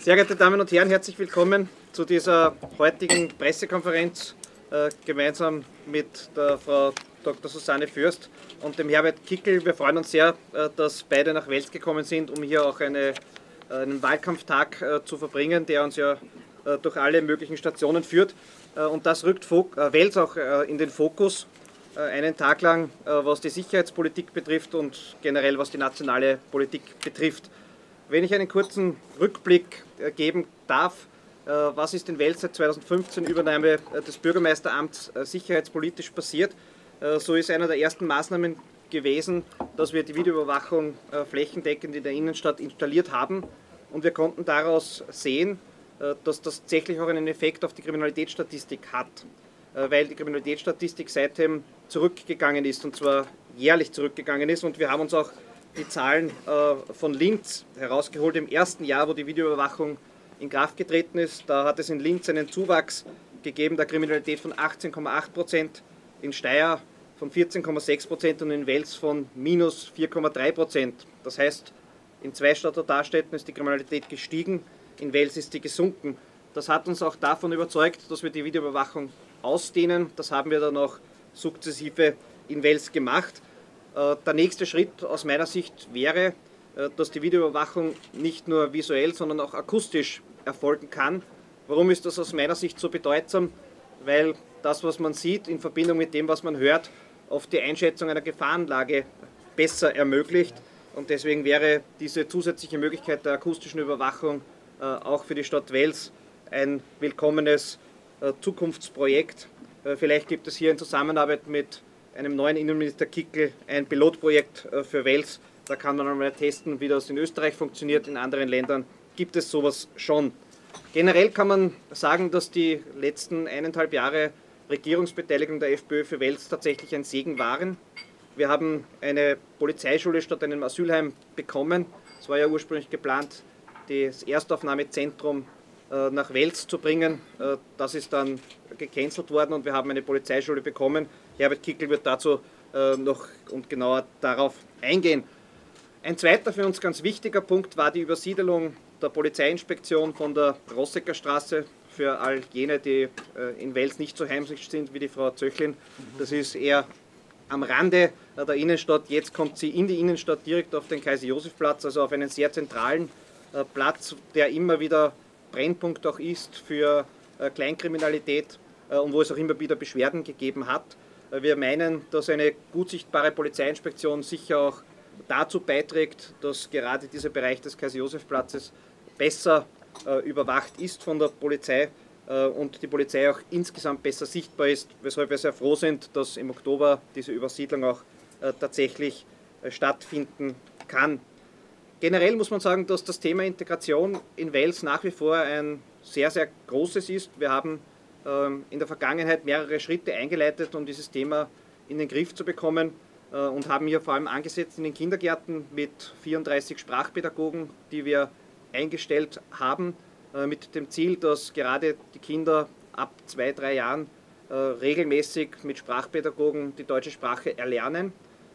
Sehr geehrte Damen und Herren, herzlich willkommen zu dieser heutigen Pressekonferenz äh, gemeinsam mit der Frau Dr. Susanne Fürst und dem Herbert Kickel. Wir freuen uns sehr, äh, dass beide nach Wels gekommen sind, um hier auch eine, äh, einen Wahlkampftag zu verbringen, der uns ja durch alle möglichen Stationen führt. Und das rückt Wels auch in den Fokus einen Tag lang, was die Sicherheitspolitik betrifft und generell was die nationale Politik betrifft. Wenn ich einen kurzen Rückblick äh, geben darf, äh, was ist in Wels seit 2015 Übernahme äh, des Bürgermeisteramts sicherheitspolitisch passiert, so ist einer der ersten Maßnahmen gewesen, dass wir die Videoüberwachung flächendeckend in der Innenstadt installiert haben. Und wir konnten daraus sehen, dass das tatsächlich auch einen Effekt auf die Kriminalitätsstatistik hat, weil die Kriminalitätsstatistik seitdem zurückgegangen ist und zwar jährlich zurückgegangen ist. Und wir haben uns auch die Zahlen äh, von Linz herausgeholt im ersten Jahr, wo die Videoüberwachung in Kraft getreten ist. Da hat es in Linz einen Zuwachs gegeben der Kriminalität von 18,8 Prozent, in Steyr von 14,6 Prozent und in Wels von minus 4,3 Prozent. Das heißt, in zwei Städter Darstädten ist die Kriminalität gestiegen, in Wels ist sie gesunken. Das hat uns auch davon überzeugt, dass wir die Videoüberwachung ausdehnen. Das haben wir dann auch sukzessive in Wels gemacht. Äh, der nächste Schritt aus meiner Sicht wäre, äh, dass die Videoüberwachung nicht nur visuell, sondern auch akustisch erfolgen kann. Warum ist das aus meiner Sicht so bedeutsam? Weil das, was man sieht, in Verbindung mit dem, was man hört, oft die Einschätzung einer Gefahrenlage besser ermöglicht. Und deswegen wäre diese zusätzliche Möglichkeit der akustischen Überwachung äh, auch für die Stadt Wels ein willkommenes Zukunftsprojekt. Vielleicht gibt es hier in Zusammenarbeit mit einem neuen Innenminister Kickel ein Pilotprojekt äh, für Wels. Da kann man einmal testen, wie das in Österreich funktioniert. In anderen Ländern gibt es sowas schon. Generell kann man sagen, dass die letzten eineinhalb Jahre Regierungsbeteiligung der FPÖ für Wels tatsächlich ein Segen waren. Wir haben eine Polizeischule statt einem Asylheim bekommen. Es war ja ursprünglich geplant, das Erstaufnahmezentrum äh, nach Wels zu bringen. Äh, das ist dann gecancelt worden und wir haben eine Polizeischule bekommen. Herbert Kickel wird dazu äh, noch und genauer darauf eingehen. Ein zweiter für uns ganz wichtiger Punkt war die Übersiedelung der Polizeiinspektion von der Rossecker Straße für all jene, die in Wels nicht so heimlich sind wie die Frau Zöchlin. Das ist eher am Rande der Innenstadt. Jetzt kommt sie in die Innenstadt direkt auf den Kaiser-Josef-Platz, also auf einen sehr zentralen Platz, der immer wieder Brennpunkt auch ist für äh, Kleinkriminalität äh, und wo es auch immer wieder Beschwerden gegeben hat. Äh, wir meinen, dass eine gut sichtbare Polizeiinspektion sicher auch dazu beiträgt, dass gerade dieser Bereich des Kaiser-Josef-Platzes besser überwacht ist von der Polizei und die Polizei auch insgesamt besser sichtbar ist, weshalb wir sehr froh sind, dass im Oktober diese Übersiedlung auch tatsächlich stattfinden kann. Generell muss man sagen, dass das Thema Integration in Wales nach wie vor ein sehr, sehr großes ist. Wir haben ähm, in der Vergangenheit mehrere Schritte eingeleitet, um dieses Thema in den Griff zu bekommen äh, und haben hier vor allem angesetzt in den Kindergärten mit 34 Sprachpädagogen, die wir eingestellt haben, äh, mit dem Ziel, dass gerade die Kinder ab zwei, drei Jahren äh, regelmäßig mit Sprachpädagogen die deutsche Sprache erlernen.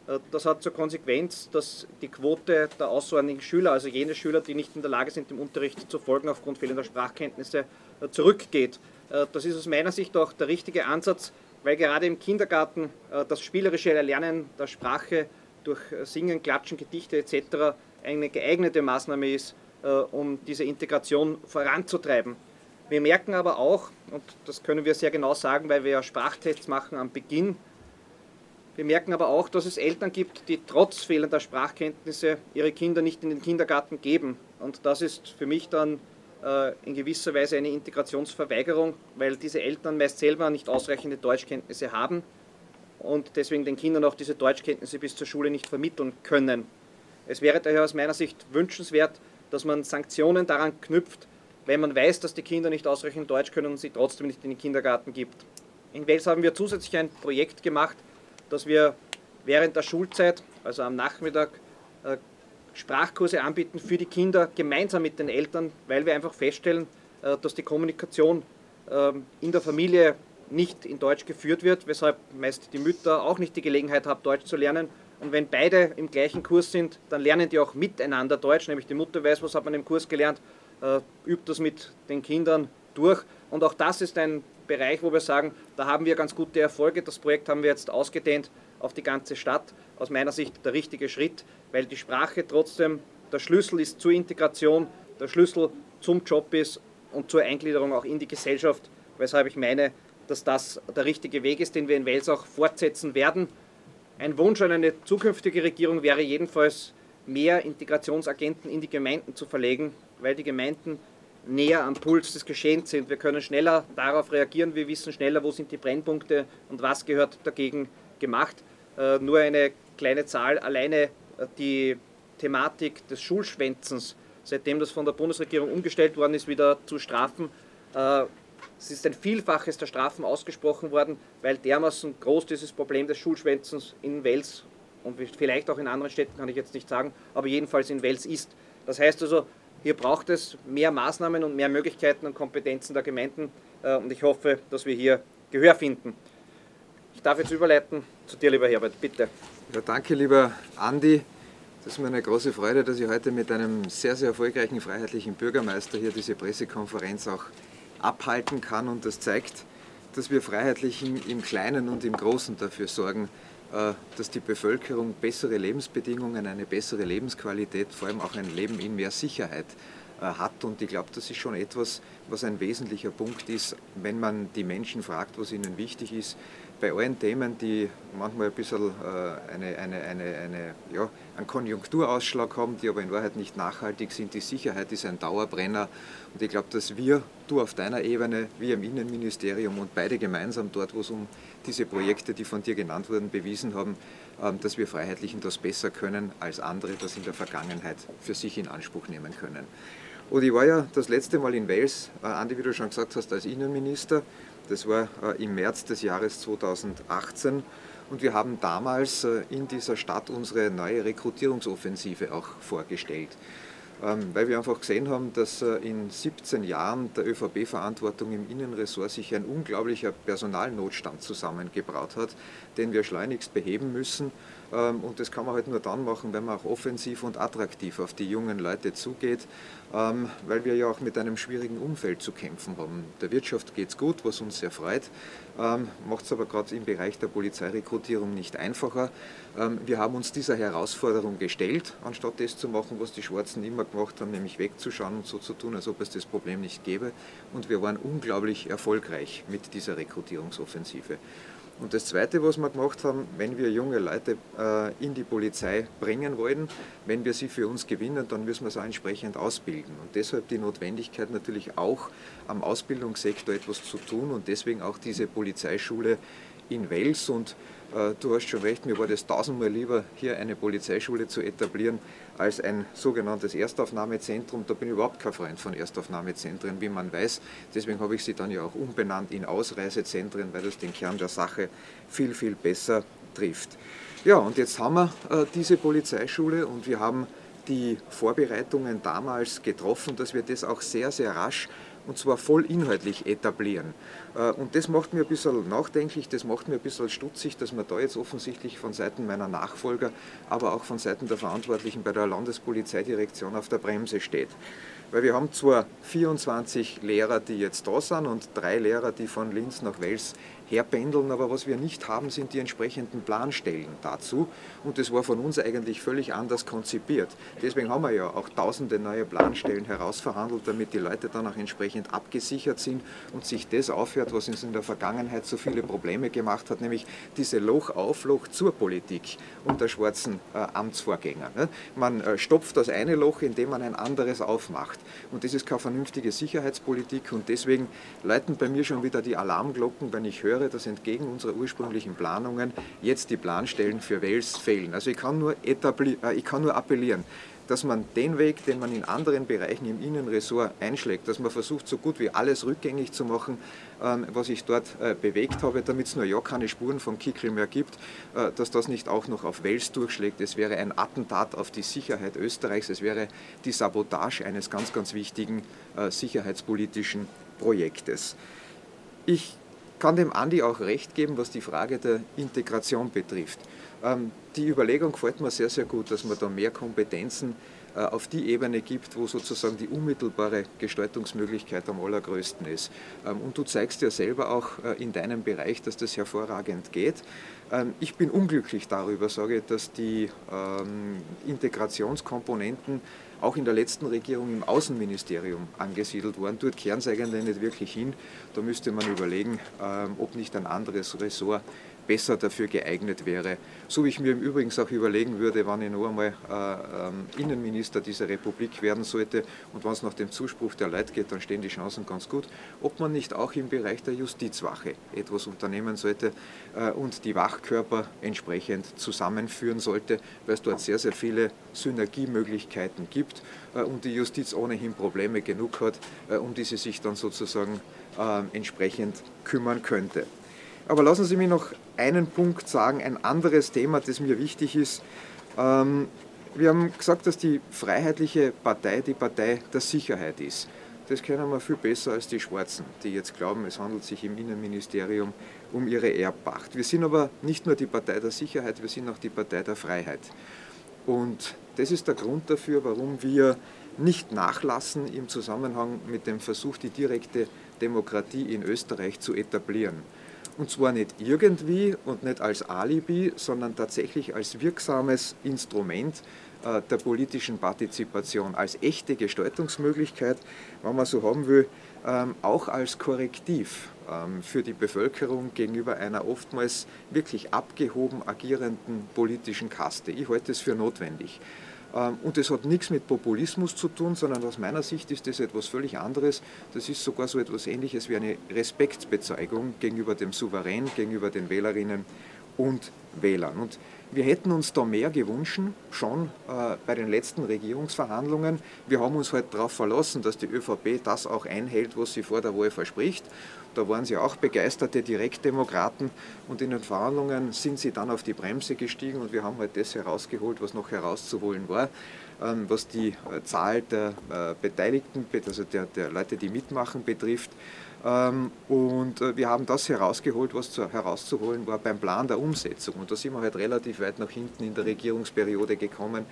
Äh, das hat zur Konsequenz, dass die Quote der aussortigen Schüler, also jene Schüler, die nicht in der Lage sind, dem Unterricht zu folgen aufgrund fehlender Sprachkenntnisse, äh, zurückgeht. Äh, das ist aus meiner Sicht auch der richtige Ansatz, weil gerade im Kindergarten das spielerische Erlernen der Sprache durch Singen, Klatschen, Gedichte etc. eine geeignete Maßnahme ist, um diese Integration voranzutreiben. Wir merken aber auch, und das können wir sehr genau sagen, weil wir ja Sprachtests machen am Beginn wir merken aber auch, dass es Eltern gibt, die trotz fehlender Sprachkenntnisse ihre Kinder nicht in den Kindergarten geben. Und das ist für mich dann äh, in gewisser Weise eine Integrationsverweigerung, weil diese Eltern meist selber nicht ausreichende Deutschkenntnisse haben und deswegen den Kindern auch diese Deutschkenntnisse bis zur Schule nicht vermitteln können. Es wäre daher aus meiner Sicht wünschenswert, dass man Sanktionen daran knüpft, wenn man weiß, dass die Kinder nicht ausreichend Deutsch können und sie trotzdem nicht in den Kindergarten gibt. In Wels haben wir zusätzlich ein Projekt gemacht, dass wir während der Schulzeit, also am Nachmittag, äh, Sprachkurse anbieten für die Kinder gemeinsam mit den Eltern, weil wir einfach feststellen, äh, dass die Kommunikation ähm, in der Familie nicht in Deutsch geführt wird, weshalb meist die Mütter auch nicht die Gelegenheit haben, Deutsch zu lernen Und wenn beide im gleichen Kurs sind, dann lernen die auch miteinander Deutsch, nämlich die Mutter weiß, was hat man im Kurs gelernt, äh, übt das mit den Kindern durch. Und auch das ist ein Bereich, wo wir sagen, da haben wir ganz gute Erfolge. Das Projekt haben wir jetzt ausgedehnt auf die ganze Stadt. Aus meiner Sicht der richtige Schritt, weil die Sprache trotzdem der Schlüssel ist zur Integration, der Schlüssel zum Job ist und zur Eingliederung auch in die Gesellschaft, weshalb ich meine, dass das der richtige Weg ist, den wir in Wels auch fortsetzen werden. Ein Wunsch an eine zukünftige Regierung wäre jedenfalls, mehr Integrationsagenten in die Gemeinden zu verlegen, weil die Gemeinden näher am Puls des Geschehens sind. Wir können schneller darauf reagieren, wir wissen schneller, wo sind die Brennpunkte und was gehört dagegen gemacht. Äh, nur eine kleine Zahl, alleine äh, die Thematik des Schulschwänzens, seitdem das von der Bundesregierung umgestellt worden ist, wieder zu strafen. Äh, es ist ein Vielfaches der Strafen ausgesprochen worden, weil dermaßen groß dieses Problem des Schulschwänzens in Wels und vielleicht auch in anderen Städten, kann ich jetzt nicht sagen, aber jedenfalls in Wels ist. Das heißt also, hier braucht es mehr Maßnahmen und mehr Möglichkeiten und Kompetenzen der Gemeinden äh, und ich hoffe, dass wir hier Gehör finden. Ich darf jetzt überleiten zu dir, lieber Herbert, bitte. Ja, danke, lieber Andi. Das ist mir eine große Freude, dass ich heute mit einem sehr, sehr erfolgreichen freiheitlichen Bürgermeister hier diese Pressekonferenz auch abhalten kann und das zeigt, dass wir Freiheitlichen im Kleinen und im Großen dafür sorgen, dass die Bevölkerung bessere Lebensbedingungen, eine bessere Lebensqualität, vor allem auch ein Leben in mehr Sicherheit äh, hat. Und ich glaube, das ist schon etwas, was ein wesentlicher Punkt ist, wenn man die Menschen fragt, was ihnen wichtig ist. Bei allen Themen, die manchmal ein bisschen äh, eine, eine, eine, eine, ja, einen Konjunkturausschlag haben, die aber in Wahrheit nicht nachhaltig sind. Die Sicherheit ist ein Dauerbrenner. Und ich glaube, dass wir, du auf deiner Ebene, wir im Innenministerium und beide gemeinsam dort, wo es um diese Projekte, die von dir genannt wurden, bewiesen haben, ähm, dass wir Freiheitlichen das besser können, als andere das in der Vergangenheit für sich in Anspruch nehmen können. Und ich war ja das letzte Mal in Wales, äh, Andi, wie du schon gesagt hast, als Innenminister. Das war äh, im März des Jahres 2018. Und wir haben damals äh, in dieser Stadt unsere neue Rekrutierungsoffensive auch vorgestellt. Ähm, weil wir einfach gesehen haben, dass äh, in 17 Jahren der ÖVP-Verantwortung im Innenressort sich ein unglaublicher Personalnotstand zusammengebraut hat, den wir schleunigst beheben müssen. Ähm, und das kann man halt nur dann machen, wenn man auch offensiv und attraktiv auf die jungen Leute zugeht, ähm, weil wir ja auch mit einem schwierigen Umfeld zu kämpfen haben. Der Wirtschaft geht es gut, was uns sehr freut, macht es aber gerade im Bereich der Polizeirekrutierung nicht einfacher. Wir haben uns dieser Herausforderung gestellt, anstatt das zu machen, was die Schwarzen immer gemacht haben, nämlich wegzuschauen und so zu tun, als ob es das Problem nicht gäbe. Und wir waren unglaublich erfolgreich mit dieser Rekrutierungsoffensive. Und das Zweite, was wir gemacht haben, wenn wir junge Leute äh, in die Polizei bringen wollen, wenn wir sie für uns gewinnen, dann müssen wir sie auch entsprechend ausbilden. Und deshalb die Notwendigkeit natürlich auch am Ausbildungssektor etwas zu tun und deswegen auch diese Polizeischule in Wels. Und du hast schon recht, mir war das tausendmal lieber, hier eine Polizeischule zu etablieren, als ein sogenanntes Erstaufnahmezentrum. Da bin ich überhaupt kein Freund von Erstaufnahmezentren, wie man weiß. Deswegen habe ich sie dann ja auch umbenannt in Ausreisezentren, weil das den Kern der Sache viel, viel besser trifft. Ja, und jetzt haben wir äh, diese Polizeischule und wir haben die Vorbereitungen damals getroffen, dass wir das auch sehr, sehr rasch und zwar voll inhaltlich etablieren. Äh, und das macht mir ein bisschen nachdenklich, das macht mir ein bisschen stutzig, dass man da jetzt offensichtlich von Seiten meiner Nachfolger, aber auch von Seiten der Verantwortlichen bei der Landespolizeidirektion auf der Bremse steht. Weil wir haben zwar 24 Lehrer, die jetzt da sind und drei Lehrer, die von Linz nach Wels herpendeln, aber was wir nicht haben, sind die entsprechenden Planstellen dazu und das war von uns eigentlich völlig anders konzipiert. Deswegen haben wir ja auch tausende neue Planstellen herausverhandelt, damit die Leute dann auch entsprechend abgesichert sind und sich das aufhört, was uns in der Vergangenheit so viele Probleme gemacht hat, nämlich diese Loch auf Loch zur Politik unter schwarzen äh, Amtsvorgängern. Ne? Man äh, stopft das eine Loch, indem man ein anderes aufmacht und das ist keine vernünftige Sicherheitspolitik und deswegen läuten bei mir schon wieder die Alarmglocken, wenn ich höre, höre, dass entgegen unserer ursprünglichen Planungen jetzt die Planstellen für Wels fehlen. Also ich kann nur, äh, ich kann nur appellieren, dass man den Weg, den man in anderen Bereichen im Innenressort einschlägt, dass man versucht, so gut wie alles rückgängig zu machen, ähm, was ich dort äh, bewegt habe, damit es nur ja keine Spuren von Kickel mehr gibt, äh, dass das nicht auch noch auf Wels durchschlägt. Es wäre ein Attentat auf die Sicherheit Österreichs, es wäre die Sabotage eines ganz, ganz wichtigen äh, sicherheitspolitischen Projektes. Ich kann dem Andi auch recht geben, was die Frage der Integration betrifft. Ähm, die Überlegung gefällt mir sehr, sehr gut, dass man da mehr Kompetenzen äh, auf die Ebene gibt, wo sozusagen die unmittelbare Gestaltungsmöglichkeit am allergrößten ist. Ähm, und du zeigst ja selber auch äh, in deinem Bereich, dass das hervorragend geht. Ähm, ich bin unglücklich darüber, sage ich, dass die Integrationskomponenten auch in der letzten Regierung im Außenministerium angesiedelt waren. Dort kehren sie eigentlich nicht wirklich hin. Da müsste man überlegen, ob nicht ein anderes Ressort besser dafür geeignet wäre. So wie ich mir im Übrigen auch überlegen würde, wann ich noch einmal äh, ähm, Innenminister dieser Republik werden sollte und wenn es nach dem Zuspruch der Leute geht, dann stehen die Chancen ganz gut, ob man nicht auch im Bereich der Justizwache etwas unternehmen sollte äh, und die Wachkörper entsprechend zusammenführen sollte, weil es dort sehr, sehr viele Synergiemöglichkeiten gibt äh, und die Justiz ohnehin Probleme genug hat, äh, um die sie sich dann sozusagen äh, entsprechend kümmern könnte. Aber lassen Sie mich noch einen Punkt sagen, ein anderes Thema, das mir wichtig ist. Ähm, wir haben gesagt, dass die Freiheitliche Partei die Partei der Sicherheit ist. Das kennen wir viel besser als die Schwarzen, die jetzt glauben, es handelt sich im Innenministerium um ihre Erbpacht. Wir sind aber nicht nur die Partei der Sicherheit, wir sind auch die Partei der Freiheit. Und das ist der Grund dafür, warum wir nicht nachlassen im Zusammenhang mit dem Versuch, die direkte Demokratie in Österreich zu etablieren. Und zwar nicht irgendwie und nicht als Alibi, sondern tatsächlich als wirksames Instrument äh, der politischen Partizipation, als echte Gestaltungsmöglichkeit, wenn man so haben will, ähm, auch als Korrektiv ähm, für die Bevölkerung gegenüber einer oftmals wirklich abgehoben agierenden politischen Kaste. Ich halte es für notwendig. Ähm, und das hat nichts mit Populismus zu tun, sondern aus meiner Sicht ist das etwas völlig anderes. Das ist sogar so etwas Ähnliches wie eine Respektsbezeugung gegenüber dem Souverän, gegenüber den Wählerinnen und Wählern. Und wir hätten uns da mehr gewünscht, schon äh, bei den letzten Regierungsverhandlungen. Wir haben uns halt darauf verlassen, dass die ÖVP das auch einhält, was sie vor der Wahl verspricht. Da waren sie auch begeisterte Direktdemokraten und in den Verhandlungen sind sie dann auf die Bremse gestiegen und wir haben halt das herausgeholt, was noch herauszuholen war, ähm, was die äh, Zahl der äh, Beteiligten, also der, der Leute, die mitmachen, betrifft. Ähm, und äh, wir haben das herausgeholt, was herauszuholen war beim Plan der Umsetzung. Und da sind wir halt relativ weit nach hinten in der Regierungsperiode gekommen.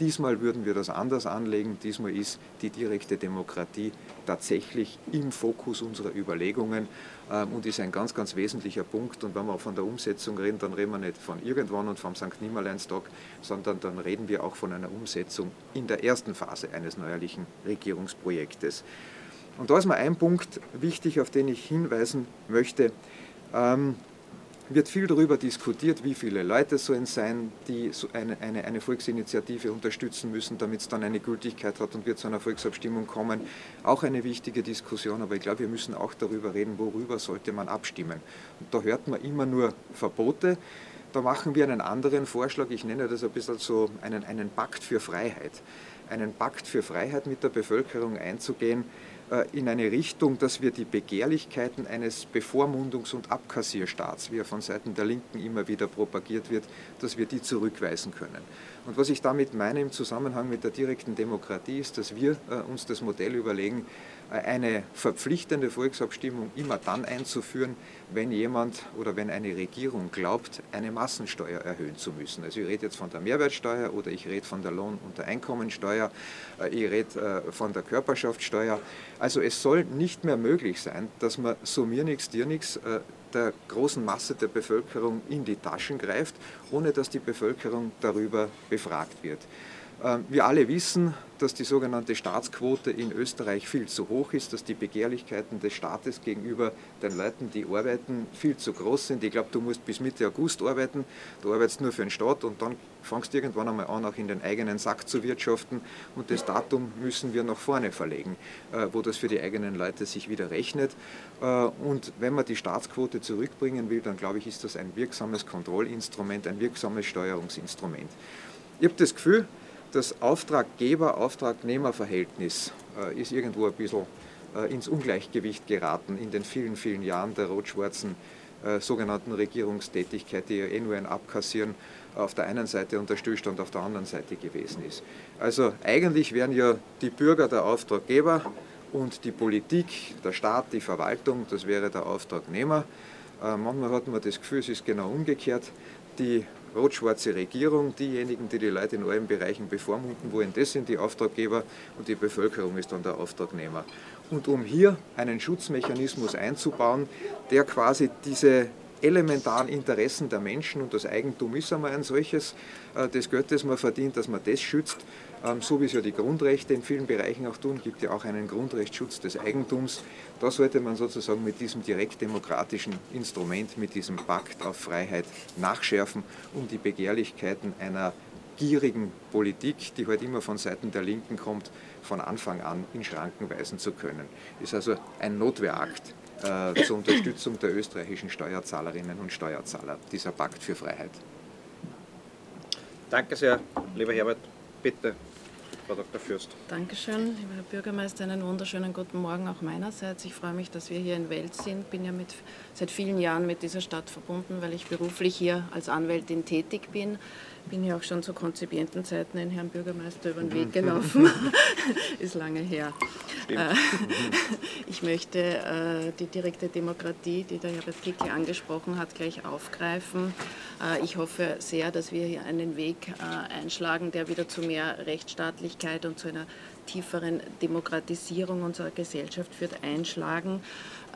Diesmal würden wir das anders anlegen. Diesmal ist die direkte Demokratie tatsächlich im Fokus unserer Überlegungen ähm, und ist ein ganz, ganz wesentlicher Punkt. Und wenn wir von der Umsetzung reden, dann reden wir nicht von irgendwann und vom St. Nimmerleinstag, sondern dann reden wir auch von einer Umsetzung in der ersten Phase eines neuerlichen Regierungsprojektes. Und da ist mir ein Punkt wichtig, auf den ich hinweisen möchte. Ähm, wird viel darüber diskutiert, wie viele Leute sollen sein, die so eine, eine, eine Volksinitiative unterstützen müssen, damit es dann eine Gültigkeit hat und wir zu einer Volksabstimmung kommen. Auch eine wichtige Diskussion, aber ich glaube, wir müssen auch darüber reden, worüber sollte man abstimmen. Und da hört man immer nur Verbote. Da machen wir einen anderen Vorschlag, ich nenne das ein bisschen so einen, einen Pakt für Freiheit. Einen Pakt für Freiheit mit der Bevölkerung einzugehen, in eine Richtung, dass wir die Begehrlichkeiten eines Bevormundungs- und Abkassierstaats, wie er von Seiten der Linken immer wieder propagiert wird, dass wir die zurückweisen können. Und was ich damit meine im Zusammenhang mit der direkten Demokratie ist, dass wir äh, uns das Modell überlegen, eine verpflichtende Volksabstimmung immer dann einzuführen, wenn jemand oder wenn eine Regierung glaubt, eine Massensteuer erhöhen zu müssen. Also ich rede jetzt von der Mehrwertsteuer oder ich rede von der Lohn- und der Einkommensteuer, äh, ich rede äh, von der Körperschaftssteuer. Also es soll nicht mehr möglich sein, dass man so mir nichts, dir nichts äh, der großen Masse der Bevölkerung in die Taschen greift, ohne dass die Bevölkerung darüber befragt wird. Ähm, wir alle wissen, dass die sogenannte Staatsquote in Österreich viel zu hoch ist, dass die Begehrlichkeiten des Staates gegenüber den Leuten, die arbeiten, viel zu groß sind. Ich glaube, du musst bis Mitte August arbeiten, du arbeitest nur für den Staat und dann fangst irgendwann einmal an, auch in den eigenen Sack zu wirtschaften und das Datum müssen wir nach vorne verlegen, äh, wo das für die eigenen Leute sich wieder rechnet. Äh, und wenn man die Staatsquote zurückbringen will, dann glaube ich, ist das ein wirksames Kontrollinstrument, ein wirksames Steuerungsinstrument. Ich habe das Gefühl, das Auftraggeber-Auftragnehmer-Verhältnis äh, ist irgendwo ein bisschen äh, ins Ungleichgewicht geraten in den vielen, vielen Jahren der rot-schwarzen äh, sogenannten Regierungstätigkeit, die ja eh nur ein Abkassieren auf der einen Seite und der Stillstand auf der anderen Seite gewesen ist. Also eigentlich wären ja die Bürger der Auftraggeber und die Politik, der Staat, die Verwaltung, das wäre der Auftragnehmer. Manchmal hat man das Gefühl, es ist genau umgekehrt. Die rot-schwarze Regierung, diejenigen, die die Leute in allen Bereichen bevormunden wollen, das sind die Auftraggeber und die Bevölkerung ist dann der Auftragnehmer. Und um hier einen Schutzmechanismus einzubauen, der quasi diese elementaren Interessen der Menschen und das Eigentum ist einmal ein solches, äh, das Geld, das man verdient, dass man das schützt, ähm, so wie es ja die Grundrechte in vielen Bereichen auch tun, gibt ja auch einen Grundrechtsschutz des Eigentums. Da sollte man sozusagen mit diesem direktdemokratischen Instrument, mit diesem Pakt auf Freiheit nachschärfen, um die Begehrlichkeiten einer gierigen Politik, die halt immer von Seiten der Linken kommt, von Anfang an in Schranken weisen zu können. Ist also ein Notwehrakt äh, zur Unterstützung der österreichischen Steuerzahlerinnen und Steuerzahler, dieser Pakt für Freiheit. Danke sehr, lieber Herbert. Bitte. Frau Dr. Fürst. Dankeschön, lieber Herr Bürgermeister, einen wunderschönen guten Morgen auch meinerseits. Ich freue mich, dass wir hier in Welt sind. Bin ja mit, seit vielen Jahren mit dieser Stadt verbunden, weil ich beruflich hier als Anwältin tätig bin bin ja auch schon zu konzipienten Zeiten ein Herrn Bürgermeister über den Weg mhm. gelaufen. Ist lange her. Äh, ich möchte äh, die direkte Demokratie, die der Herbert Kickl angesprochen hat, gleich aufgreifen. Äh, ich hoffe sehr, dass wir hier einen Weg einschlagen, der wieder zu mehr Rechtsstaatlichkeit und zu einer tieferen Demokratisierung unserer Gesellschaft führt, einschlagen.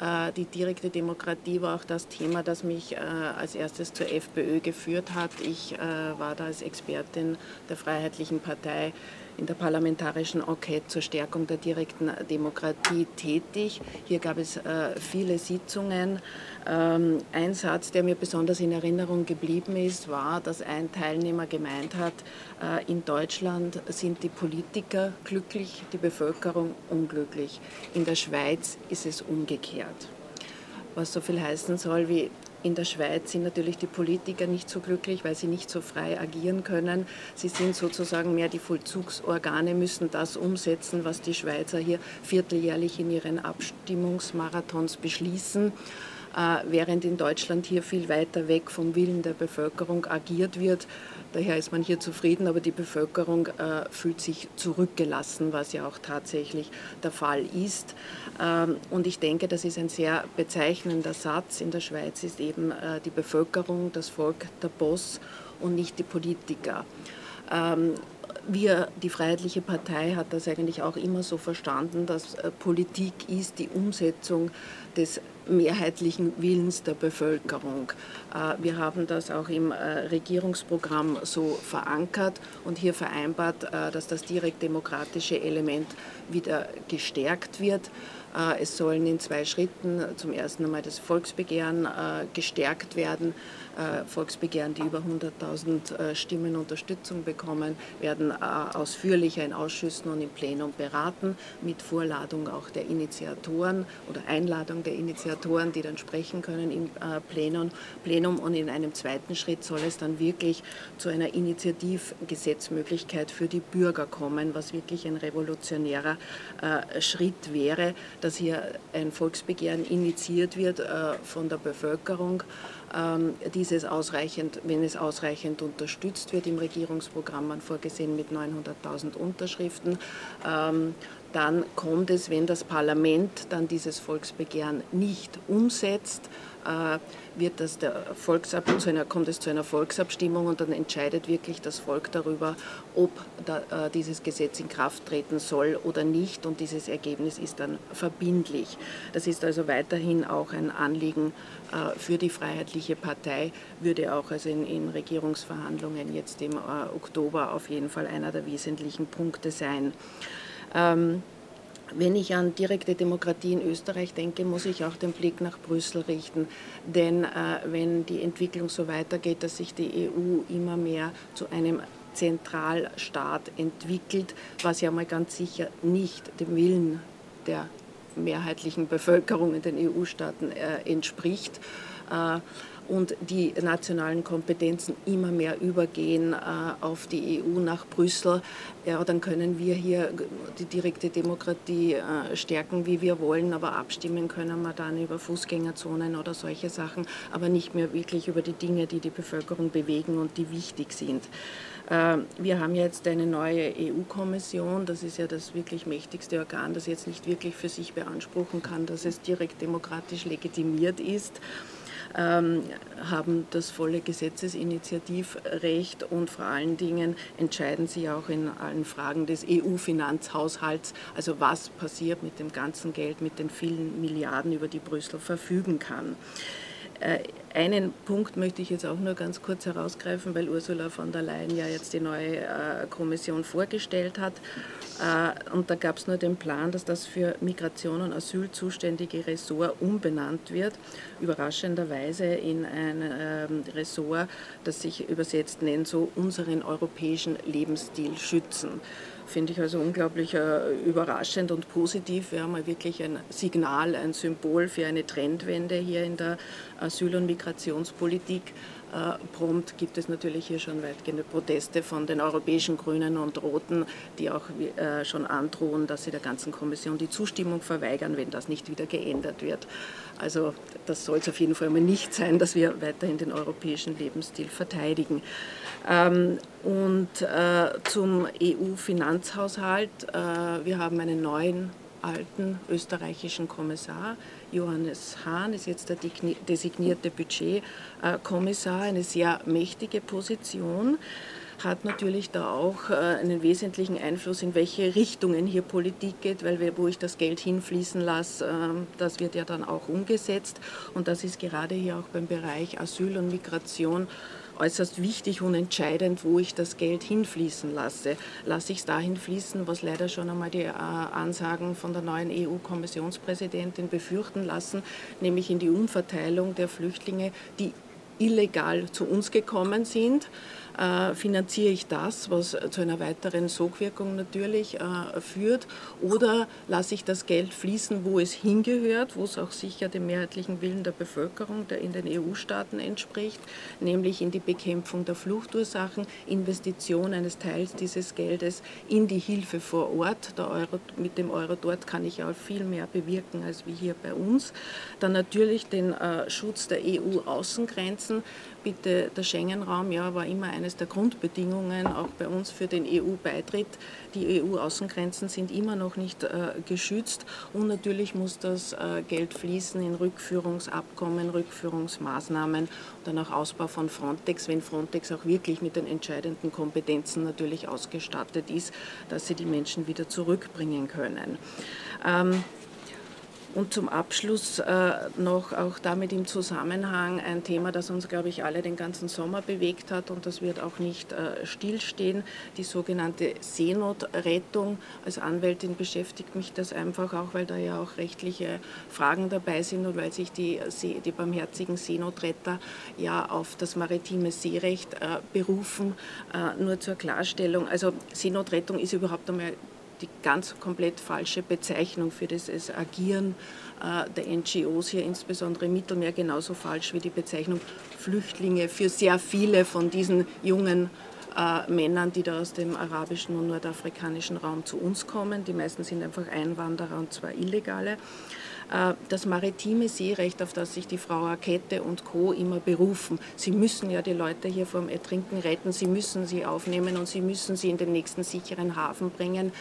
Äh, die direkte Demokratie war auch das Thema, das mich äh, als erstes zur FPÖ geführt hat. Ich äh, war da als Expertin der Freiheitlichen Partei in der parlamentarischen Enquete zur Stärkung der direkten Demokratie tätig. Hier gab es viele Sitzungen. Ähm, ein Satz, der mir besonders in Erinnerung geblieben ist, war, dass ein Teilnehmer gemeint hat, in Deutschland sind die Politiker glücklich, die Bevölkerung unglücklich. In der Schweiz ist es umgekehrt. Was so viel heißen soll wie in der Schweiz sind natürlich die Politiker nicht so glücklich, weil sie nicht so frei agieren können. Sie sind sozusagen mehr die Vollzugsorgane, müssen das umsetzen, was die Schweizer hier vierteljährlich in ihren Abstimmungsmarathons beschließen. Äh, während in Deutschland hier viel weiter weg vom Willen der Bevölkerung agiert wird. Daher ist man hier zufrieden, aber die Bevölkerung äh, fühlt sich zurückgelassen, was ja auch tatsächlich der Fall ist. Ähm, und ich denke, das ist ein sehr bezeichnender Satz. In der Schweiz ist eben äh, die Bevölkerung, das Volk der Boss und nicht die Politiker. Ähm, wir, die Freiheitliche Partei, hat das eigentlich auch immer so verstanden, dass äh, Politik ist die Umsetzung des mehrheitlichen Willens der Bevölkerung. Äh, wir haben das auch im äh, Regierungsprogramm so verankert und hier vereinbart, dass das direkt demokratische Element wieder gestärkt wird. Es sollen in zwei Schritten zum ersten einmal das Volksbegehren gestärkt werden äh, Volksbegehren, die über 100.000 äh, Stimmen Unterstützung bekommen, werden äh, ausführlicher in Ausschüssen und im Plenum beraten, mit Vorladung auch der Initiatoren oder Einladung der Initiatoren, die dann sprechen können im Plenum. Und in einem zweiten Schritt soll es dann wirklich zu einer Initiativgesetzmöglichkeit für die Bürger kommen, was wirklich ein revolutionärer Schritt wäre, dass hier ein Volksbegehren initiiert wird von der Bevölkerung dieses ausreichend, wenn es ausreichend unterstützt wird, im Regierungsprogramm man vorgesehen mit 900.000 Unterschriften, ähm, dann kommt es, wenn das Parlament dann dieses Volksbegehren nicht umsetzt, wird das der Volksab zu einer, kommt es zu einer Volksabstimmung und dann entscheidet wirklich das Volk darüber, ob da, äh, dieses Gesetz in Kraft treten soll oder nicht und dieses Ergebnis ist dann verbindlich. Das ist also weiterhin auch ein Anliegen äh, für die Freiheitliche Partei, würde auch also in, in Regierungsverhandlungen jetzt im äh, Oktober auf jeden Fall einer der wesentlichen Punkte sein. Ähm, wenn ich an direkte Demokratie in Österreich denke, muss ich auch den Blick nach Brüssel richten. Denn äh, wenn die Entwicklung so weitergeht, dass sich die EU immer mehr zu einem Zentralstaat entwickelt, was ja mal ganz sicher nicht dem Willen der mehrheitlichen Bevölkerung in den EU-Staaten äh, entspricht, äh, und die nationalen Kompetenzen immer mehr übergehen äh, auf die EU nach Brüssel, ja, dann können wir hier die direkte Demokratie äh, stärken, wie wir wollen, aber abstimmen können wir dann über Fußgängerzonen oder solche Sachen, aber nicht mehr wirklich über die Dinge, die die Bevölkerung bewegen und die wichtig sind. Äh, wir haben jetzt eine neue EU-Kommission, das ist ja das wirklich mächtigste Organ, das jetzt nicht wirklich für sich beanspruchen kann, dass es direkt demokratisch legitimiert ist. Ähm, haben das volle Gesetzesinitiativrecht und vor allen Dingen entscheiden sie auch in allen Fragen des EU-Finanzhaushalts, also was passiert mit dem ganzen Geld, mit den vielen Milliarden, über die Brüssel verfügen kann. Äh, einen Punkt möchte ich jetzt auch nur ganz kurz herausgreifen, weil Ursula von der Leyen ja jetzt die neue äh, Kommission vorgestellt hat. Äh, und da gab es nur den Plan, dass das für Migration und Asyl zuständige Ressort umbenannt wird, überraschenderweise in ein ähm, Ressort, das sich übersetzt nennt, so unseren europäischen Lebensstil schützen finde ich also unglaublich äh, überraschend und positiv. Wir haben wirklich ein Signal, ein Symbol für eine Trendwende hier in der Asyl- und Migrationspolitik. Äh, prompt gibt es natürlich hier schon weitgehende Proteste von den europäischen Grünen und Roten, die auch äh, schon androhen, dass sie der ganzen Kommission die Zustimmung verweigern, wenn das nicht wieder geändert wird. Also das soll es auf jeden Fall mal nicht sein, dass wir weiterhin den europäischen Lebensstil verteidigen. Ähm, und äh, zum EU-Finanzhaushalt. Wir haben einen neuen alten österreichischen Kommissar. Johannes Hahn ist jetzt der designierte Budgetkommissar, eine sehr mächtige Position hat natürlich da auch äh, einen wesentlichen Einfluss, in welche Richtungen hier Politik geht, weil wo ich das Geld hinfließen lasse, ähm, das wird ja dann auch umgesetzt. Und das ist gerade hier auch beim Bereich Asyl und Migration äußerst wichtig und entscheidend, wo ich das Geld hinfließen lasse. Lasse ich es dahin fließen, was leider schon einmal die äh, Ansagen von der neuen EU-Kommissionspräsidentin befürchten lassen, nämlich in die Umverteilung der Flüchtlinge, die illegal zu uns gekommen sind äh, finanziere ich das, was zu einer weiteren Sogwirkung natürlich äh, führt, oder lasse ich das Geld fließen, wo es hingehört, wo es auch sicher dem mehrheitlichen Willen der Bevölkerung der in den EU-Staaten entspricht, nämlich in die Bekämpfung der Fluchtursachen, Investition eines Teils dieses Geldes in die Hilfe vor Ort. Euro, mit dem Euro dort kann ich auch viel mehr bewirken als wie hier bei uns. Dann natürlich den äh, Schutz der EU-Außengrenzen bitte, der Schengen-Raum ja, war immer eines der Grundbedingungen, auch bei uns für den EU-Beitritt. Die EU-Außengrenzen sind immer noch nicht äh, geschützt und natürlich muss das äh, Geld fließen in Rückführungsabkommen, Rückführungsmaßnahmen und dann auch Ausbau von Frontex, wenn Frontex auch wirklich mit den entscheidenden Kompetenzen natürlich ausgestattet ist, dass sie die Menschen wieder zurückbringen können. Ähm, und zum Abschluss äh, noch auch damit im Zusammenhang ein Thema, das uns, glaube ich, alle den ganzen Sommer bewegt hat und das wird auch nicht äh, stillstehen, die sogenannte Seenotrettung. Als Anwältin beschäftigt mich das einfach auch, weil da ja auch rechtliche Fragen dabei sind und weil sich die, die barmherzigen Seenotretter ja auf das maritime Seerecht äh, berufen. Äh, nur zur Klarstellung, also Seenotrettung ist überhaupt einmal die ganz komplett falsche Bezeichnung für das Agieren äh, der NGOs hier, insbesondere im Mittelmeer, genauso falsch wie die Bezeichnung Flüchtlinge für sehr viele von diesen jungen äh, Männern, die da aus dem arabischen und nordafrikanischen Raum zu uns kommen. Die meisten sind einfach Einwanderer und zwar illegale. Äh, das maritime Seerecht, auf das sich die Frau Arquette und Co. immer berufen. Sie müssen ja die Leute hier vom Ertrinken retten, sie müssen sie aufnehmen und sie müssen sie in den nächsten sicheren Hafen bringen.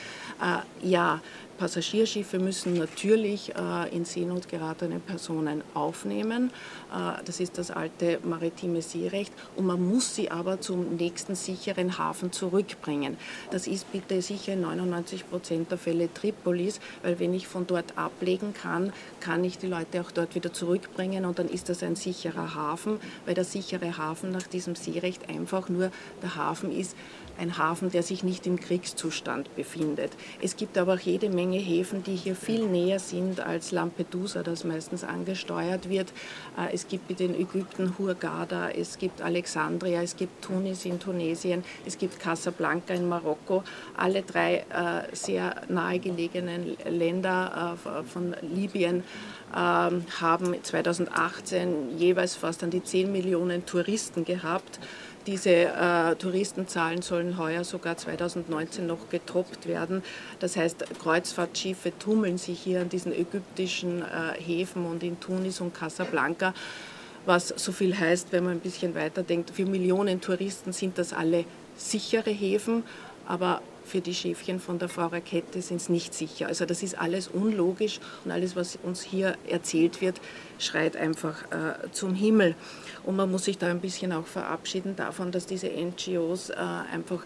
Äh, ja, Passagierschiffe müssen natürlich äh, in Seenot geratene Personen aufnehmen. Äh, das ist das alte maritime Seerecht. Und man muss sie aber zum nächsten sicheren Hafen zurückbringen. Das ist bitte sicher in 99 Prozent der Fälle Tripolis, weil wenn ich von dort ablegen kann, kann ich die Leute auch dort wieder zurückbringen und dann ist das ein sicherer Hafen, weil der sichere Hafen nach diesem Seerecht einfach nur der Hafen ist, ein Hafen, der sich nicht im Kriegszustand befindet. Es gibt aber auch jede Menge Häfen, die hier viel näher sind als Lampedusa, das meistens angesteuert wird. Äh, es gibt in Ägypten Hurghada, es gibt Alexandria, es gibt Tunis in Tunesien, es gibt Casablanca in Marokko. Alle drei äh, sehr nahegelegenen Länder äh, von Libyen ähm, haben 2018 jeweils fast an die 10 Millionen Touristen gehabt. Diese äh, Touristenzahlen sollen heuer sogar 2019 noch getoppt werden. Das heißt, Kreuzfahrtschiffe tummeln sich hier an diesen ägyptischen äh, Häfen und in Tunis und Casablanca was so viel heißt, wenn man ein bisschen weiterdenkt, für Millionen Touristen sind das alle sichere Häfen, aber für die Schäfchen von der Frau Rakete sind es nicht sicher. Also das ist alles unlogisch und alles, was uns hier erzählt wird, schreit einfach äh, zum Himmel. Und man muss sich da ein bisschen auch verabschieden davon, dass diese NGOs äh, einfach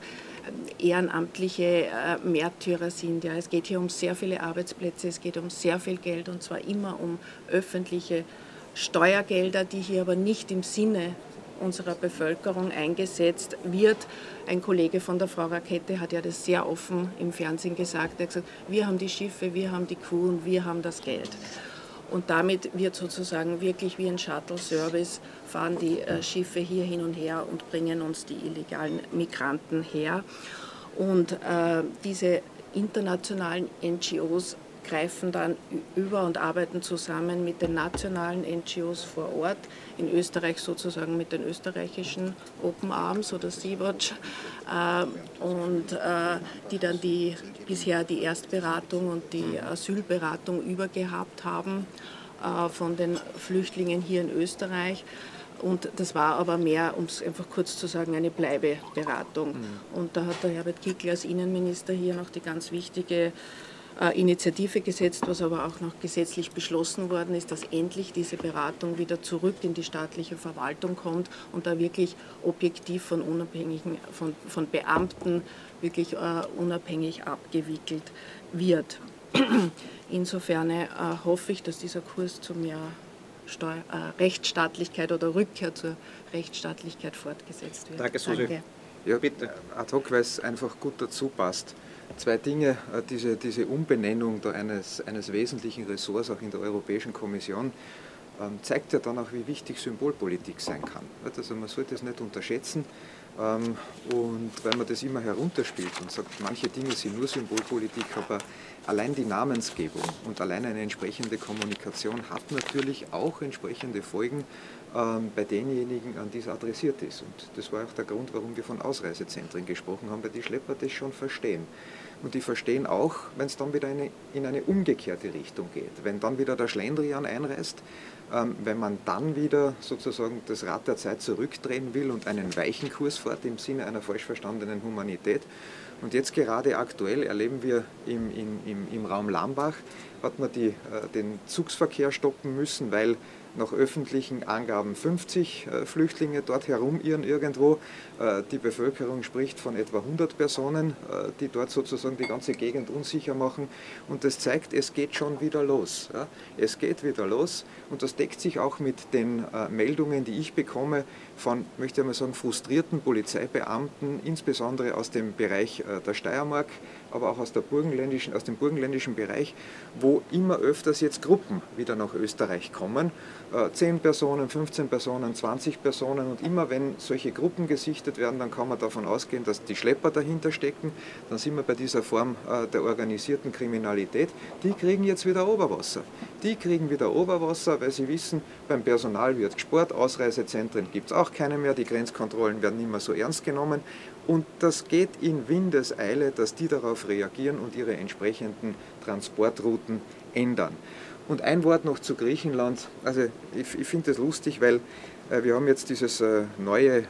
äh, ehrenamtliche äh, Märtyrer sind. Ja. Es geht hier um sehr viele Arbeitsplätze, es geht um sehr viel Geld und zwar immer um öffentliche Steuergelder, die hier aber nicht im Sinne unserer Bevölkerung eingesetzt wird. Ein Kollege von der Frau Rakete hat ja das sehr offen im Fernsehen gesagt. Er hat gesagt, wir haben die Schiffe, wir haben die Crew und wir haben das Geld. Und damit wird sozusagen wirklich wie ein Shuttle-Service fahren die äh, Schiffe hier hin und her und bringen uns die illegalen Migranten her. Und äh, diese internationalen NGOs greifen dann über und arbeiten zusammen mit den nationalen NGOs vor Ort, in Österreich sozusagen mit den österreichischen Open Arms oder Sea-Watch äh, und äh, die dann die, bisher die Erstberatung und die Asylberatung übergehabt haben äh, von den Flüchtlingen hier in Österreich. Und das war aber mehr, um es einfach kurz zu sagen, eine Bleibeberatung. Mhm. Und da hat der Herbert Kickl als Innenminister hier noch die ganz wichtige Initiative gesetzt, was aber auch noch gesetzlich beschlossen worden ist, dass endlich diese Beratung wieder zurück in die staatliche Verwaltung kommt und da wirklich objektiv von unabhängigen, von, von Beamten wirklich uh, unabhängig abgewickelt wird. Insofern äh, hoffe ich, dass dieser Kurs zu mehr Steu äh, Rechtsstaatlichkeit oder Rückkehr zur Rechtsstaatlichkeit fortgesetzt wird. Danke, Susi. Danke. Ja, bitte. Ad hoc, weil es einfach gut dazu passt zwei Dinge. Äh, diese, diese Umbenennung eines, eines wesentlichen Ressorts auch in der Europäischen Kommission ähm, zeigt ja dann auch, wie wichtig Symbolpolitik sein kann. Also man sollte es nicht unterschätzen. Ähm, und weil man das immer herunterspielt und sagt, manche Dinge sind nur Symbolpolitik, aber allein die Namensgebung und allein eine entsprechende Kommunikation hat natürlich auch entsprechende Folgen ähm, bei denjenigen, an die es adressiert ist. Und das war auch der Grund, warum wir von Ausreisezentren gesprochen haben, weil die Schlepper das schon verstehen. Und die verstehen auch, wenn es dann wieder eine, in eine umgekehrte Richtung geht. Wenn dann wieder der Schlendrian einreißt, ähm, wenn man dann wieder sozusagen das Rad der Zeit zurückdrehen will und einen weichen Kurs fährt im Sinne einer falsch verstandenen Humanität. Und jetzt gerade aktuell erleben wir im, im, im, im Raum Lambach, hat man die, äh, den Zugsverkehr stoppen müssen, weil nach öffentlichen Angaben 50 äh, Flüchtlinge dort herumirren irgendwo. Äh, die Bevölkerung spricht von etwa 100 Personen, äh, die dort sozusagen die ganze Gegend unsicher machen. Und das zeigt, es geht schon wieder los. Es geht wieder los und das deckt sich auch mit den Meldungen, die ich bekomme von, möchte ich mal sagen, frustrierten Polizeibeamten, insbesondere aus dem Bereich der Steiermark, aber auch aus, burgenländischen, aus dem burgenländischen Bereich, wo immer öfters jetzt Gruppen wieder nach Österreich kommen 10 äh, Personen, 15 Personen, 20 Personen und immer wenn solche Gruppen gesichtet werden, dann kann man davon ausgehen, dass die Schlepper dahinter stecken. Dann sind wir bei dieser Form äh, der organisierten Kriminalität. Die kriegen jetzt wieder Oberwasser. Die kriegen wieder Oberwasser, weil sie wissen, beim Personal wird gespart, Ausreisezentren gibt es auch keine mehr, die Grenzkontrollen werden nicht mehr so ernst genommen. Und das geht in Windeseile, dass die darauf reagieren und ihre entsprechenden Transportrouten ändern. Und ein Wort noch zu Griechenland. Also ich, ich finde das lustig, weil äh, wir haben jetzt dieses äh, neue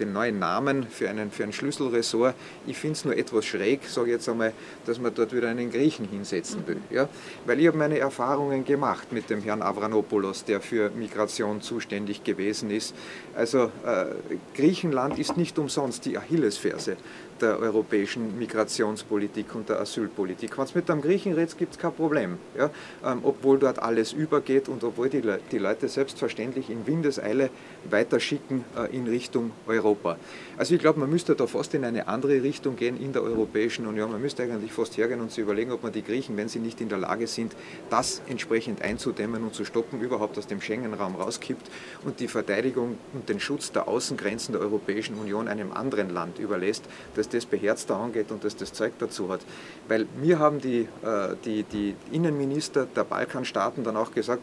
den neuen Namen für, einen, für ein Schlüsselressort. Ich finde es nur etwas schräg, sage ich jetzt einmal, dass man dort wieder einen Griechen hinsetzen will. Ja? Weil ich habe meine Erfahrungen gemacht mit dem Herrn Avranopoulos, der für Migration zuständig gewesen ist. Also äh, Griechenland ist nicht umsonst die Achillesferse der europäischen Migrationspolitik und der Asylpolitik. Wenn es mit einem Griechen redet, gibt es kein Problem. Ja? Ähm, obwohl dort alles übergeht und obwohl die, Le die Leute selbstverständlich in Windeseile weiterschicken äh, in Richtung Europa. Also ich glaube, man müsste da fast in eine andere Richtung gehen in der Europäischen Union. Man müsste eigentlich fast hergehen und sich überlegen, ob man die Griechen, wenn sie nicht in der Lage sind, das entsprechend einzudämmen und zu stoppen, überhaupt aus dem Schengen-Raum rauskippt und die Verteidigung und den Schutz der Außengrenzen der Europäischen Union einem anderen Land überlässt, das das beherzter angeht und das das Zeug dazu hat. Weil mir haben die, äh, die, die Innenminister der Balkanstaaten dann auch gesagt,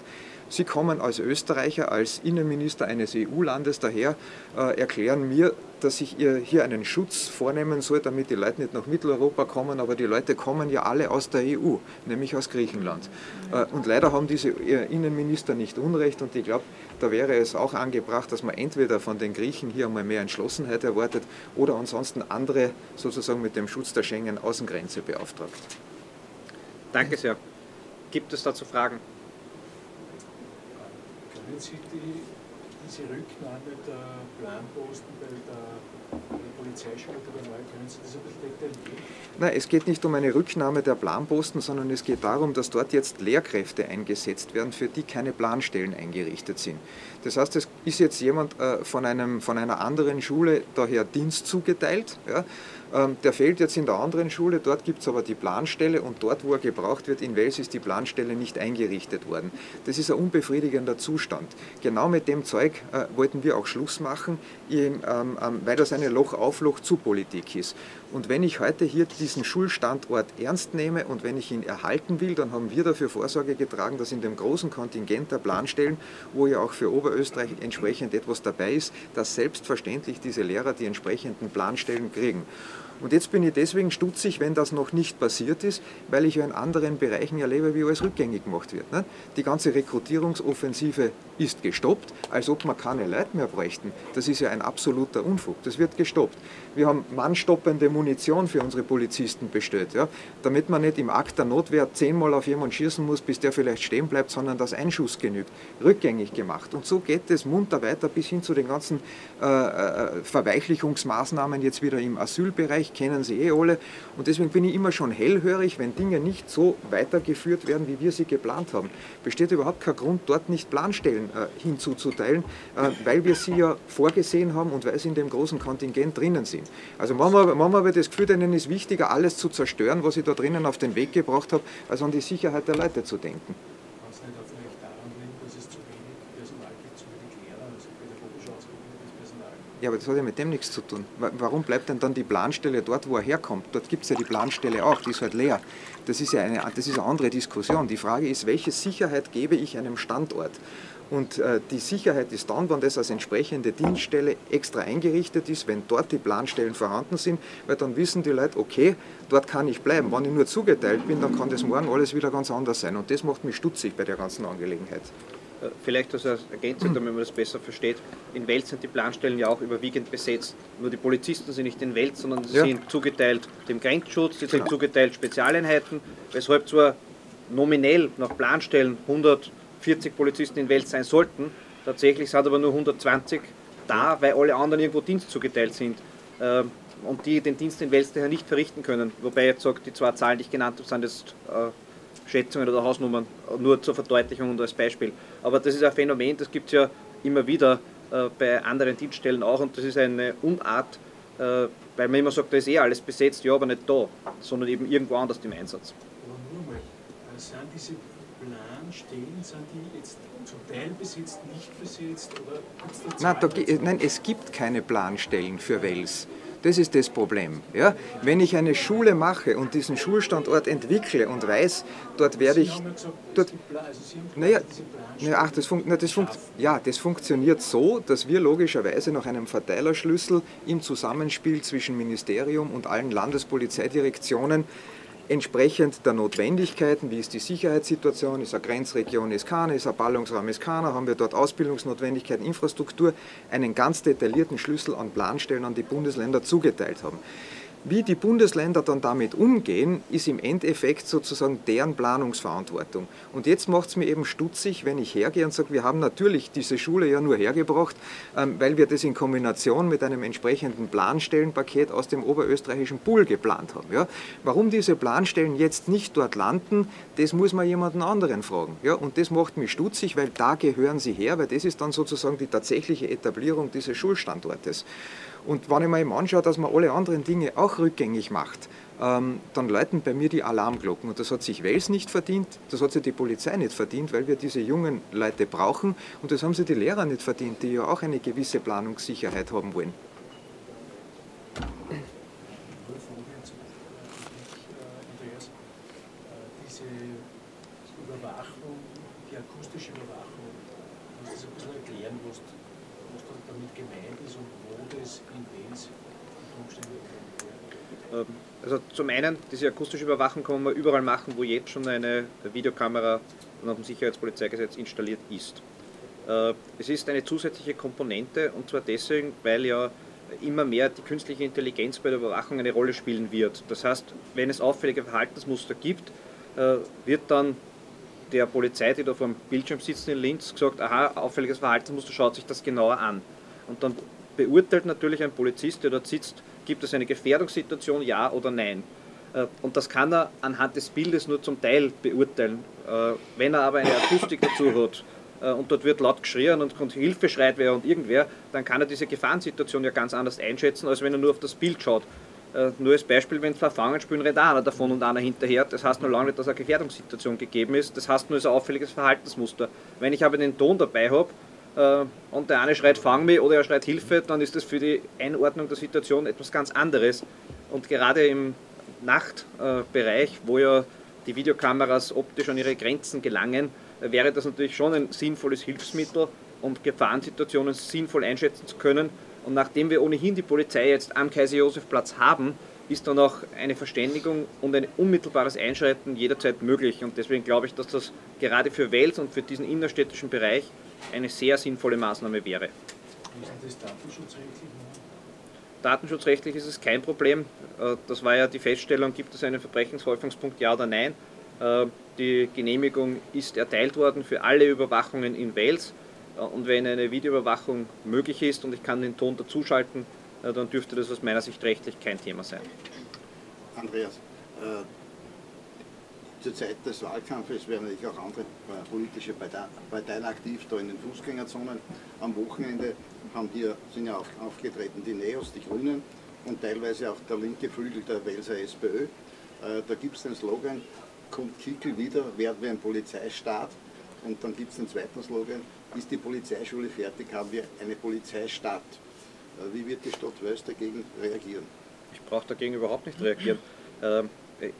Sie kommen als Österreicher, als Innenminister eines EU-Landes daher, äh, erklären mir, dass ich hier einen Schutz vornehmen soll, damit die Leute nicht nach Mitteleuropa kommen, aber die Leute kommen ja alle aus der EU, nämlich aus Griechenland. Äh, und leider haben diese äh, Innenminister nicht Unrecht und ich glaube, da wäre es auch angebracht, dass man entweder von den Griechen hier einmal mehr Entschlossenheit erwartet oder ansonsten andere sozusagen mit dem Schutz der Schengen-Außengrenze beauftragt. Danke sehr. Gibt es dazu Fragen? Können Sie die, diese Rücknahme der Planposten bei der, bei können Sie das ein bisschen detaillieren? Nein, es geht nicht um eine Rücknahme der Planposten, sondern es geht darum, dass dort jetzt Lehrkräfte eingesetzt werden, für die keine Planstellen eingerichtet sind. Das heißt, es ist jetzt jemand äh, von, einem, von einer anderen Schule daher Dienst zugeteilt. Ja, der fehlt jetzt in der anderen Schule, dort gibt es aber die Planstelle und dort, wo er gebraucht wird, in Wels ist die Planstelle nicht eingerichtet worden. Das ist ein unbefriedigender Zustand. Genau mit dem Zeug äh, wollten wir auch Schluss machen, ähm, ähm, weil das eine Loch-auf-Loch-zu-Politik ist. Und wenn ich heute hier diesen Schulstandort ernst nehme und wenn ich ihn erhalten will, dann haben wir dafür Vorsorge getragen, dass in dem großen Kontingent der Planstellen, wo ja auch für Oberösterreich entsprechend etwas dabei ist, dass selbstverständlich diese Lehrer die entsprechenden Planstellen kriegen. Und jetzt bin ich deswegen stutzig, wenn das noch nicht passiert ist, weil ich ja in anderen Bereichen erlebe, wie alles rückgängig gemacht wird. Ne? Die ganze Rekrutierungsoffensive ist gestoppt, als ob wir keine Leute mehr bräuchten. Das ist ja ein absoluter Unfug. Das wird gestoppt. Wir haben mannstoppende Munition für unsere Polizisten bestellt, ja? damit man nicht im Akt der Notwehr zehnmal auf jemanden schießen muss, bis der vielleicht stehen bleibt, sondern dass ein Schuss genügt. Rückgängig gemacht. Und so geht es munter weiter bis hin zu den ganzen äh, äh Verweichlichungsmaßnahmen jetzt wieder im Asylbereich, kennen Sie eh alle. Und deswegen bin ich immer schon hellhörig, wenn Dinge nicht so weitergeführt werden, wie wir sie geplant haben. Besteht überhaupt kein Grund, dort nicht Planstellen äh, hinzuzuteilen, äh, weil wir sie ja vorgesehen haben und weil sie in dem großen Kontingent drinnen sind. Also manchmal, manchmal ich das Gefühl, denen ist wichtiger, alles zu zerstören, was ich da drinnen auf den Weg gebracht habe, als an die Sicherheit der Leute zu denken. Ja, aber das hat ja mit dem nichts zu tun. Warum bleibt denn dann die Planstelle dort, wo er herkommt? Dort gibt es ja die Planstelle auch, die ist halt leer. Das ist ja eine, das ist eine andere Diskussion. Die Frage ist, welche Sicherheit gebe ich einem Standort? Und äh, die Sicherheit ist dann, wenn das als entsprechende Dienststelle extra eingerichtet ist, wenn dort die Planstellen vorhanden sind, weil dann wissen die Leute, okay, dort kann ich bleiben. Wenn ich nur zugeteilt bin, dann kann das morgen alles wieder ganz anders sein. Und das macht mich stutzig bei der ganzen Angelegenheit. Vielleicht als Ergänzung, damit man das besser versteht. In Welt sind die Planstellen ja auch überwiegend besetzt. Nur die Polizisten sind nicht in Welt, sondern sie ja. sind zugeteilt dem Grenzschutz, sie genau. sind zugeteilt Spezialeinheiten, weshalb zwar nominell nach Planstellen 140 Polizisten in Welt sein sollten, tatsächlich sind aber nur 120 da, weil alle anderen irgendwo Dienst zugeteilt sind ähm, und die den Dienst in Wels daher nicht verrichten können. Wobei jetzt sage, die zwei Zahlen, die ich genannt habe, sind jetzt äh, Schätzungen oder Hausnummern, nur zur Verdeutlichung und als Beispiel. Aber das ist ein Phänomen, das gibt es ja immer wieder äh, bei anderen Dienststellen auch und das ist eine Unart, äh, weil man immer sagt, da ist eh alles besetzt, ja, aber nicht da, sondern eben irgendwo anders im Einsatz. Aber nur mal, äh, sind diese Planstellen, sind die jetzt zum Teil besetzt, nicht besetzt oder Nein, da, nein, es gibt keine Planstellen für Wels. Das ist das Problem. Ja? Wenn ich eine Schule mache und diesen Schulstandort entwickle und weiß, dort werde ich. Naja, naja, ach, das, fun na, das, fun ja, das funktioniert so, dass wir logischerweise nach einem Verteilerschlüssel im Zusammenspiel zwischen Ministerium und allen Landespolizeidirektionen entsprechend der Notwendigkeiten, wie ist die Sicherheitssituation, ist eine Grenzregion, ist keine, ist ein Ballungsraum, ist keiner, haben wir dort Ausbildungsnotwendigkeiten, Infrastruktur, einen ganz detaillierten Schlüssel an Planstellen an die Bundesländer zugeteilt haben. Wie die Bundesländer dann damit umgehen, ist im Endeffekt sozusagen deren Planungsverantwortung. Und jetzt macht es mir eben stutzig, wenn ich hergehe und sage, wir haben natürlich diese Schule ja nur hergebracht, ähm, weil wir das in Kombination mit einem entsprechenden Planstellenpaket aus dem oberösterreichischen Pool geplant haben. Ja? Warum diese Planstellen jetzt nicht dort landen, das muss man jemanden anderen fragen. Ja? Und das macht mich stutzig, weil da gehören sie her, weil das ist dann sozusagen die tatsächliche Etablierung dieses Schulstandortes. Und wenn ich mir eben anschaue, dass man alle anderen Dinge auch rückgängig macht, ähm, dann läuten bei mir die Alarmglocken. Und das hat sich Wels nicht verdient, das hat sich die Polizei nicht verdient, weil wir diese jungen Leute brauchen. Und das haben sie die Lehrer nicht verdient, die ja auch eine gewisse Planungssicherheit haben wollen. Diese Überwachung, die akustische Überwachung das ein bisschen erklären, was, was da damit gemeint ist und wo das in Wales Ähm, Also zum einen, diese akustische Überwachung kann man überall machen, wo jetzt schon eine Videokamera nach dem Sicherheitspolizeigesetz installiert ist. Äh, Es ist eine zusätzliche Komponente und zwar deswegen, weil ja immer mehr die künstliche Intelligenz bei der Überwachung eine Rolle spielen wird. Das heißt, wenn es auffällige Verhaltensmuster gibt, äh, wird dann der Polizei, die da vor dem Bildschirm sitzen in Linz, gesagt, aha, auffälliges Verhaltensmuster, schaut sich das genauer an. Und dann beurteilt natürlich ein Polizist, der dort sitzt, gibt es eine Gefährdungssituation, ja oder nein. Äh, Und das kann er anhand des Bildes nur zum Teil beurteilen. Äh, Wenn er aber eine Akustik dazu hat äh, und dort wird laut geschrien und Hilfe schreit wer und irgendwer, dann kann er diese Gefahrensituation ja ganz anders einschätzen, als wenn er nur auf das Bild schaut. Nur als Beispiel, wenn zwei Fangen spielen, rennt einer davon und einer hinterher. Das heißt nur lange nicht, dass eine Gefährdungssituation gegeben ist. Das heißt nur, es ist ein auffälliges Verhaltensmuster. Wenn ich aber den Ton dabei habe und der eine schreit Fang mich oder er schreit Hilfe, dann ist das für die Einordnung der Situation etwas ganz anderes. Und gerade im Nachtbereich, wo ja die Videokameras optisch an ihre Grenzen gelangen, äh, wäre das natürlich schon ein sinnvolles Hilfsmittel, um Gefahrensituationen sinnvoll einschätzen zu können. Und nachdem wir ohnehin die Polizei jetzt am Kaiser-Josef-Platz haben, ist dann auch eine Verständigung und ein unmittelbares Einschreiten jederzeit möglich. Und deswegen glaube ich, dass das gerade für Wels und für diesen innerstädtischen Bereich eine sehr sinnvolle Maßnahme wäre. Wie ist das datenschutzrechtlich? Datenschutzrechtlich ist es kein Problem. Äh, Das war ja die Feststellung, gibt es einen Verbrechenshäufungspunkt, ja oder nein. Äh, Die Genehmigung ist erteilt worden für alle Überwachungen in Wales. Äh, Und wenn eine Videoüberwachung möglich ist und ich kann den Ton dazuschalten, dann dürfte das aus meiner Sicht rechtlich kein Thema sein. Andreas, zur Zeit des Wahlkampfes werden natürlich auch andere äh, politische Partei- Parteien aktiv, da in den Fußgängerzonen. Am Wochenende haben hier, sind ja auf, aufgetreten die Neos, die Grünen und teilweise auch der linke Flügel der Welser SPÖ. Äh, da gibt es den Slogan, kommt Kickel wieder, werden wir ein Polizeistaat. Und dann gibt es den zweiten Slogan, ist die Polizeischule fertig, haben wir eine Polizeistadt. Äh, wie wird die Stadt Wels dagegen reagieren? Ich brauche dagegen überhaupt nicht reagieren. Ähm,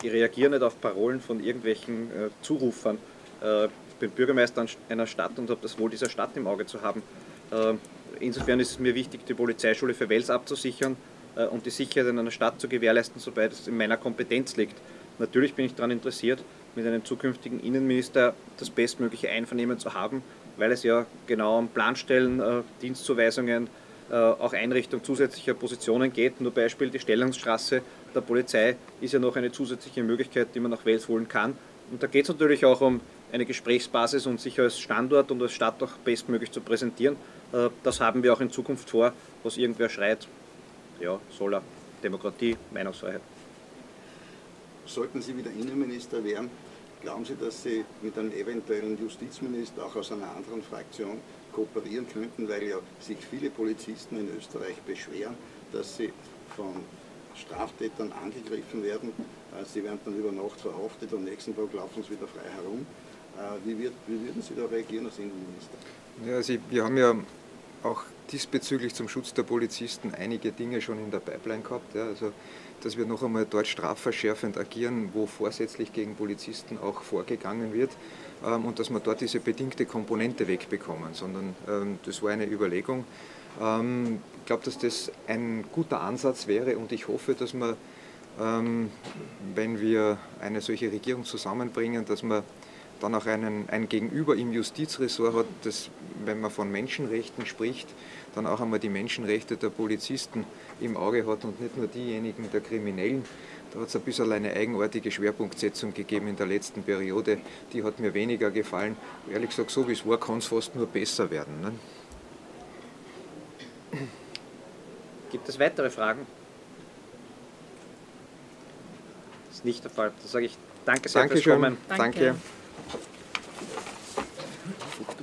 reagiere nicht auf Parolen von irgendwelchen äh, Zurufern. Äh, Ich bin Bürgermeister einer Stadt und habe das Wohl dieser Stadt im Auge zu haben. Ähm, Insofern ist es mir wichtig, die Polizeischule für Wels abzusichern äh, und die Sicherheit in einer Stadt zu gewährleisten, soweit es in meiner Kompetenz liegt. Natürlich bin ich daran interessiert, mit einem zukünftigen Innenminister das bestmögliche Einvernehmen zu haben, weil es ja genau um Planstellen, äh, Dienstzuweisungen, äh, auch Einrichtung zusätzlicher Positionen geht. Nur Beispiel die Stellungsstraße der Polizei ist ja noch eine zusätzliche Möglichkeit, die man nach Wels holen kann. Und da geht es natürlich auch um eine Gesprächsbasis und sich als Standort und als Stadt auch bestmöglich zu präsentieren. Äh, Das haben wir auch in Zukunft vor, was irgendwer schreit. Ja, soll er. Demokratie, Meinungsfreiheit. Sollten Sie wieder Innenminister werden, glauben Sie, dass Sie mit einem eventuellen Justizminister auch aus einer anderen Fraktion kooperieren könnten, weil ja sich viele Polizisten in Österreich beschweren, dass sie von Straftätern angegriffen werden. Äh, Sie werden dann über Nacht verhaftet und am nächsten Tag laufen sie wieder frei herum. Äh, Wie, wird, wie würden Sie da reagieren als Innenminister? Ja, also wir haben ja auch diesbezüglich zum Schutz der Polizisten einige Dinge schon in der Pipeline gehabt. Ja, also, dass wir noch einmal dort strafverschärfend agieren, wo vorsätzlich gegen Polizisten auch vorgegangen wird ähm, und dass wir dort diese bedingte Komponente wegbekommen, sondern ähm, das war eine Überlegung. Ähm, ich glaube, dass das ein guter Ansatz wäre und ich hoffe, dass wir, ähm, wenn wir eine solche Regierung zusammenbringen, dass wir dann auch einen, ein Gegenüber im Justizressort hat, das, wenn man von Menschenrechten spricht, dann auch einmal die Menschenrechte der Polizisten im Auge hat und nicht nur diejenigen der Kriminellen. Da hat es ein bisschen eine eigenartige Schwerpunktsetzung gegeben in der letzten Periode. Die hat mir weniger gefallen. Ehrlich gesagt, so wie es war, kann es fast nur besser werden. Ne? Gibt es weitere Fragen? Das ist nicht der Fall. Dann sage ich danke sehr fürs Dankeschön. Kommen. Danke. Danke. ちょっと。